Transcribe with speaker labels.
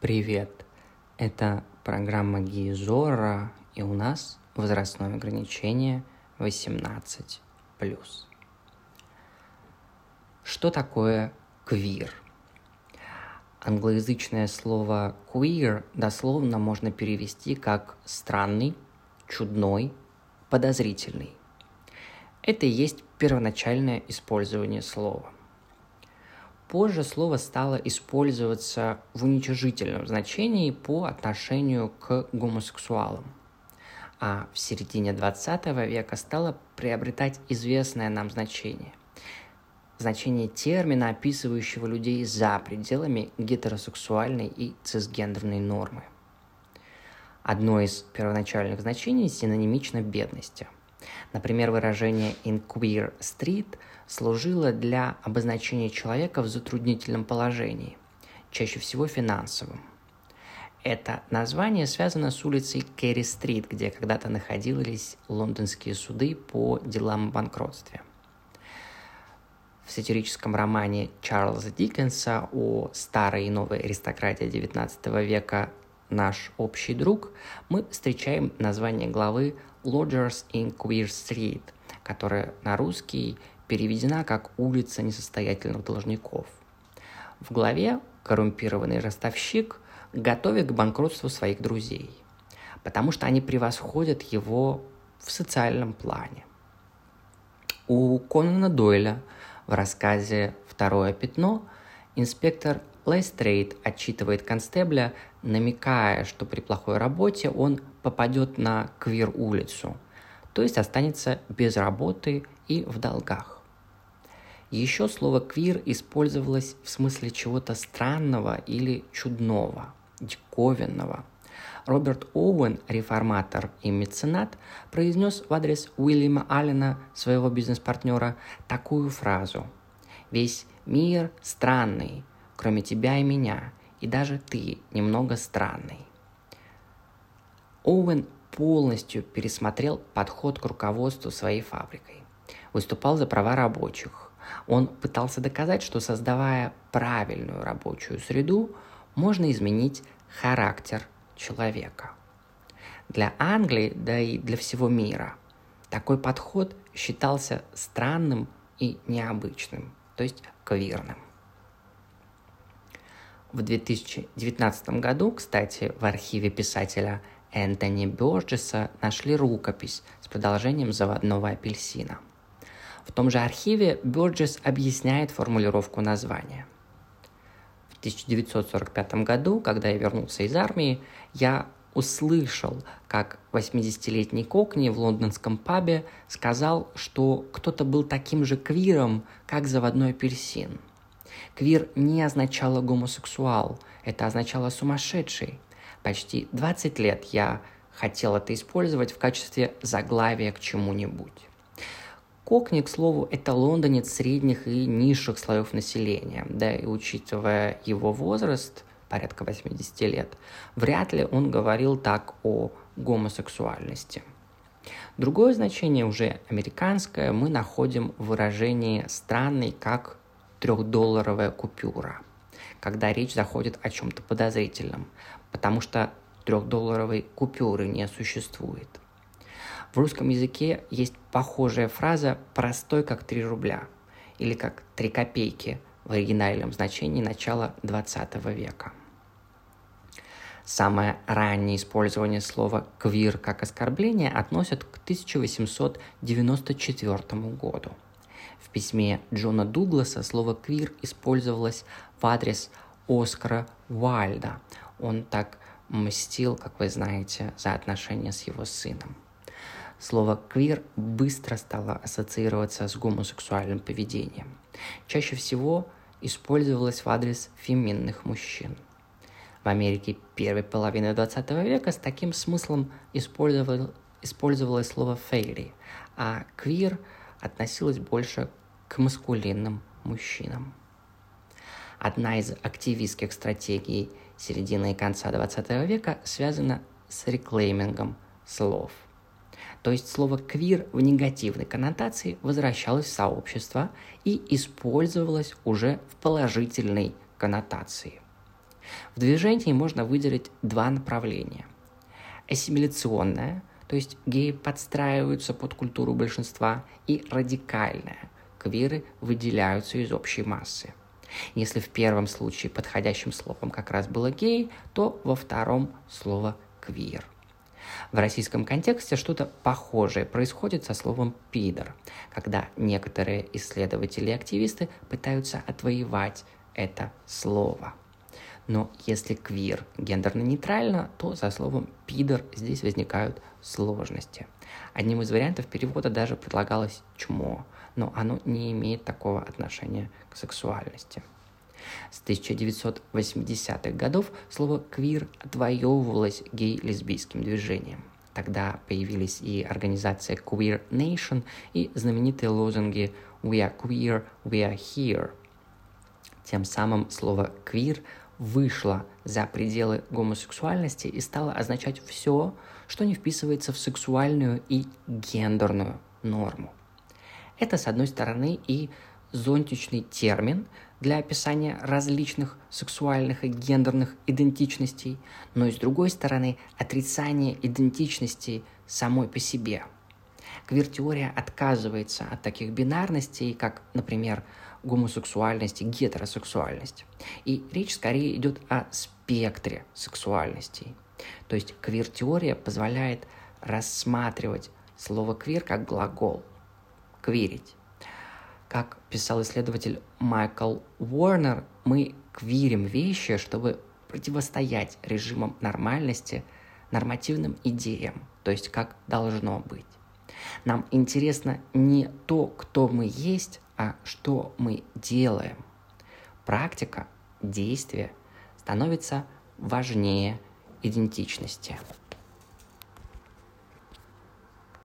Speaker 1: Привет! Это программа Гизора, и у нас возрастное ограничение 18+. Что такое квир? Англоязычное слово queer дословно можно перевести как странный, чудной, подозрительный. Это и есть первоначальное использование слова – Позже слово стало использоваться в уничижительном значении по отношению к гомосексуалам. А в середине 20 века стало приобретать известное нам значение. Значение термина, описывающего людей за пределами гетеросексуальной и цисгендерной нормы. Одно из первоначальных значений синонимично бедности. Например, выражение «in queer street» – служила для обозначения человека в затруднительном положении, чаще всего финансовым. Это название связано с улицей Керри-стрит, где когда-то находились лондонские суды по делам о банкротстве. В сатирическом романе Чарльза Диккенса о старой и новой аристократии XIX века «Наш общий друг» мы встречаем название главы «Lodgers in Queer Street», которая на русский переведена как «улица несостоятельных должников». В главе коррумпированный ростовщик готовит к банкротству своих друзей, потому что они превосходят его в социальном плане. У Конана Дойля в рассказе «Второе пятно» инспектор Лестрейд отчитывает констебля, намекая, что при плохой работе он попадет на квир-улицу, то есть останется без работы и в долгах. Еще слово «квир» использовалось в смысле чего-то странного или чудного, диковинного. Роберт Оуэн, реформатор и меценат, произнес в адрес Уильяма Аллена, своего бизнес-партнера, такую фразу «Весь мир странный, кроме тебя и меня, и даже ты немного странный». Оуэн полностью пересмотрел подход к руководству своей фабрикой. Выступал за права рабочих, он пытался доказать, что создавая правильную рабочую среду, можно изменить характер человека. Для Англии, да и для всего мира, такой подход считался странным и необычным, то есть квирным. В 2019 году, кстати, в архиве писателя Энтони Бёрджеса нашли рукопись с продолжением заводного апельсина – в том же архиве Бёрджес объясняет формулировку названия. В 1945 году, когда я вернулся из армии, я услышал, как 80-летний Кокни в лондонском пабе сказал, что кто-то был таким же квиром, как заводной апельсин. Квир не означало гомосексуал, это означало сумасшедший. Почти 20 лет я хотел это использовать в качестве заглавия к чему-нибудь. Кокни, к слову, это лондонец средних и низших слоев населения, да и учитывая его возраст, порядка 80 лет, вряд ли он говорил так о гомосексуальности. Другое значение, уже американское, мы находим в выражении «странный как трехдолларовая купюра», когда речь заходит о чем-то подозрительном, потому что трехдолларовой купюры не существует – в русском языке есть похожая фраза «простой как 3 рубля» или как 3 копейки в оригинальном значении начала 20 века. Самое раннее использование слова «квир» как оскорбление относят к 1894 году. В письме Джона Дугласа слово «квир» использовалось в адрес Оскара Уайльда. Он так мстил, как вы знаете, за отношения с его сыном. Слово «квир» быстро стало ассоциироваться с гомосексуальным поведением. Чаще всего использовалось в адрес феминных мужчин. В Америке первой половины 20 века с таким смыслом использовал, использовалось слово «фейри», а «квир» относилось больше к маскулинным мужчинам. Одна из активистских стратегий середины и конца 20 века связана с реклеймингом слов – то есть слово «квир» в негативной коннотации возвращалось в сообщество и использовалось уже в положительной коннотации. В движении можно выделить два направления. Ассимиляционное, то есть геи подстраиваются под культуру большинства, и радикальное, квиры выделяются из общей массы. Если в первом случае подходящим словом как раз было гей, то во втором слово квир. В российском контексте что-то похожее происходит со словом «пидор», когда некоторые исследователи и активисты пытаются отвоевать это слово. Но если квир гендерно-нейтрально, то со словом «пидор» здесь возникают сложности. Одним из вариантов перевода даже предлагалось «чмо», но оно не имеет такого отношения к сексуальности. С 1980-х годов слово «квир» отвоевывалось гей-лесбийским движением. Тогда появились и организация Queer Nation, и знаменитые лозунги «We are queer, we are here». Тем самым слово «квир» вышло за пределы гомосексуальности и стало означать все, что не вписывается в сексуальную и гендерную норму. Это, с одной стороны, и зонтичный термин для описания различных сексуальных и гендерных идентичностей, но и, с другой стороны, отрицание идентичности самой по себе. Квир-теория отказывается от таких бинарностей, как, например, гомосексуальность и гетеросексуальность. И речь скорее идет о спектре сексуальностей. То есть квир-теория позволяет рассматривать слово «квир» как глагол – квирить. Как писал исследователь Майкл Уорнер, мы квирим вещи, чтобы противостоять режимам нормальности, нормативным идеям, то есть как должно быть. Нам интересно не то, кто мы есть, а что мы делаем. Практика, действие становится важнее идентичности.